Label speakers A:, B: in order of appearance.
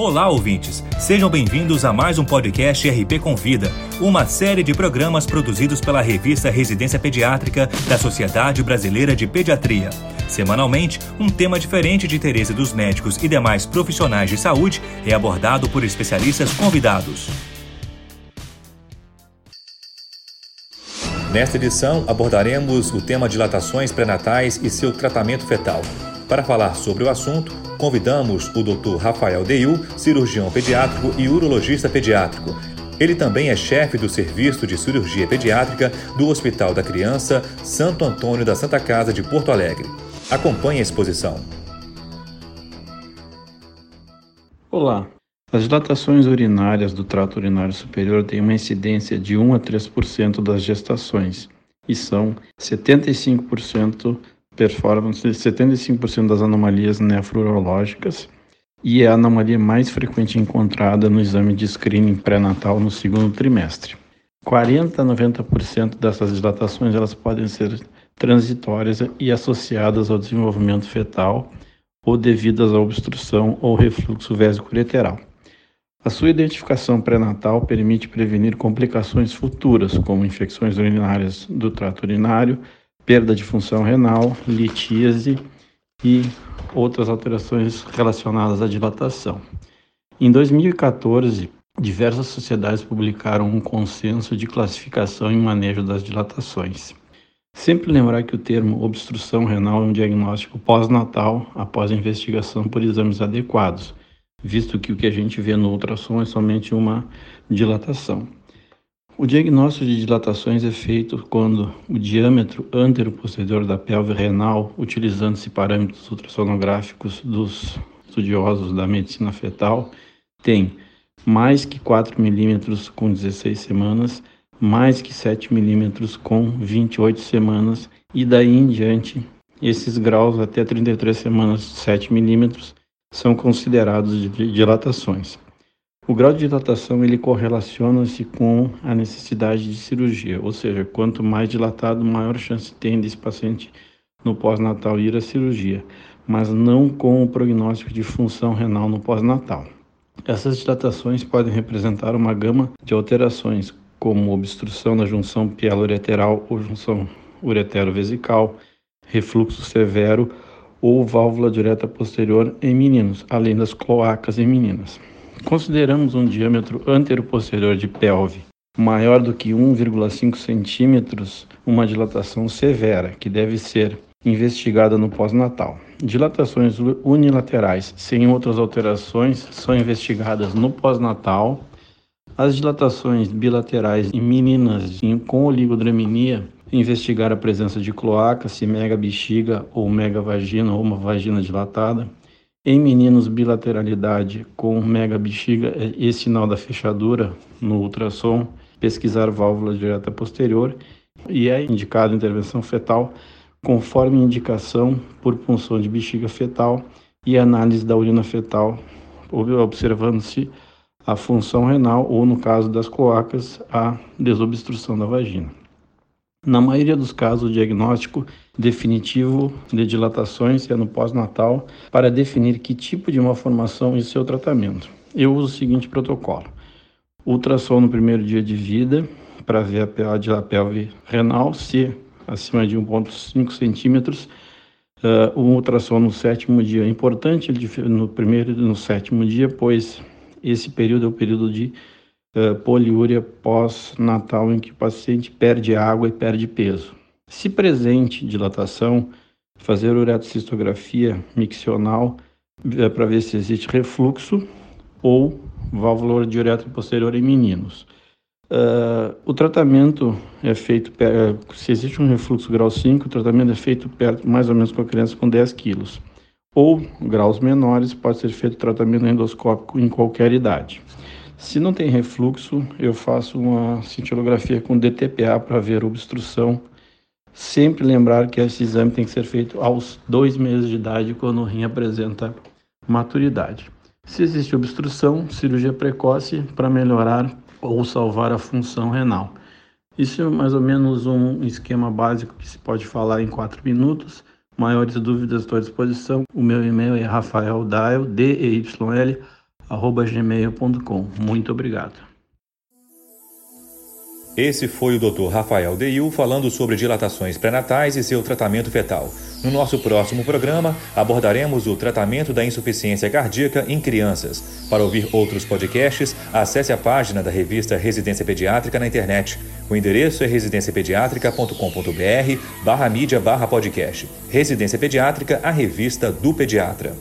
A: Olá, ouvintes! Sejam bem-vindos a mais um podcast RP Convida, uma série de programas produzidos pela revista Residência Pediátrica da Sociedade Brasileira de Pediatria. Semanalmente, um tema diferente de interesse dos médicos e demais profissionais de saúde é abordado por especialistas convidados. Nesta edição, abordaremos o tema dilatações pré-natais e seu tratamento fetal. Para falar sobre o assunto, convidamos o Dr. Rafael Deiu, cirurgião pediátrico e urologista pediátrico. Ele também é chefe do Serviço de Cirurgia Pediátrica do Hospital da Criança Santo Antônio da Santa Casa de Porto Alegre. Acompanhe a exposição.
B: Olá. As dilatações urinárias do trato urinário superior têm uma incidência de 1 a 3% das gestações e são 75% performance 75% das anomalias nefrológicas e é a anomalia mais frequente encontrada no exame de screening pré-natal no segundo trimestre. 40 a 90% dessas dilatações elas podem ser transitórias e associadas ao desenvolvimento fetal ou devidas à obstrução ou refluxo vésico-ureteral. A sua identificação pré-natal permite prevenir complicações futuras, como infecções urinárias do trato urinário, perda de função renal, litíase e outras alterações relacionadas à dilatação. Em 2014, diversas sociedades publicaram um consenso de classificação e manejo das dilatações. Sempre lembrar que o termo obstrução renal é um diagnóstico pós-natal após investigação por exames adequados, visto que o que a gente vê no ultrassom é somente uma dilatação. O diagnóstico de dilatações é feito quando o diâmetro antero-posterior da pelve renal, utilizando-se parâmetros ultrassonográficos dos estudiosos da medicina fetal, tem mais que 4 milímetros com 16 semanas, mais que 7 milímetros com 28 semanas e daí em diante esses graus até 33 semanas 7 milímetros são considerados de dilatações. O grau de dilatação ele correlaciona-se com a necessidade de cirurgia, ou seja, quanto mais dilatado, maior chance tem desse paciente no pós-natal ir à cirurgia, mas não com o prognóstico de função renal no pós-natal. Essas dilatações podem representar uma gama de alterações, como obstrução na junção pielo-ureteral ou junção uretero-vesical, refluxo severo ou válvula direta posterior em meninos, além das cloacas em meninas. Consideramos um diâmetro antero-posterior de pelve maior do que 1,5 centímetros, uma dilatação severa, que deve ser investigada no pós-natal. Dilatações unilaterais sem outras alterações são investigadas no pós-natal. As dilatações bilaterais em meninas com oligodraminia investigar a presença de cloaca, se mega bexiga ou mega vagina ou uma vagina dilatada. Em meninos, bilateralidade com mega bexiga e sinal da fechadura no ultrassom, pesquisar válvula direta posterior e é indicado intervenção fetal conforme indicação por punção de bexiga fetal e análise da urina fetal, observando-se a função renal ou, no caso das cloacas, a desobstrução da vagina. Na maioria dos casos, o diagnóstico definitivo de dilatações é no pós-natal para definir que tipo de malformação e seu tratamento. Eu uso o seguinte protocolo: ultrassom no primeiro dia de vida para ver a pelve renal, se acima de 1,5 centímetros. Uh, um ultrassom no sétimo dia é importante no primeiro e no sétimo dia, pois esse período é o período de uh, poliúria pós-natal em que o paciente perde água e perde peso. Se presente dilatação, fazer uretocistografia miccional uh, para ver se existe refluxo ou válvula de uretra posterior em meninos. Uh, o tratamento é feito, se existe um refluxo grau 5, o tratamento é feito perto, mais ou menos com a criança com 10 quilos. Ou graus menores, pode ser feito tratamento endoscópico em qualquer idade. Se não tem refluxo, eu faço uma cintilografia com DTPA para ver obstrução. Sempre lembrar que esse exame tem que ser feito aos dois meses de idade, quando o rim apresenta maturidade. Se existe obstrução, cirurgia precoce para melhorar ou salvar a função renal. Isso é mais ou menos um esquema básico que se pode falar em quatro minutos. Maiores dúvidas estou à disposição. O meu e-mail é rafaeldail, D-E-Y-L, gmail.com. Muito obrigado.
A: Esse foi o Dr. Rafael Deil falando sobre dilatações pré-natais e seu tratamento fetal. No nosso próximo programa, abordaremos o tratamento da insuficiência cardíaca em crianças. Para ouvir outros podcasts, acesse a página da revista Residência Pediátrica na internet. O endereço é residenciapediatrica.com.br barra mídia barra podcast. Residência Pediátrica, a revista do pediatra.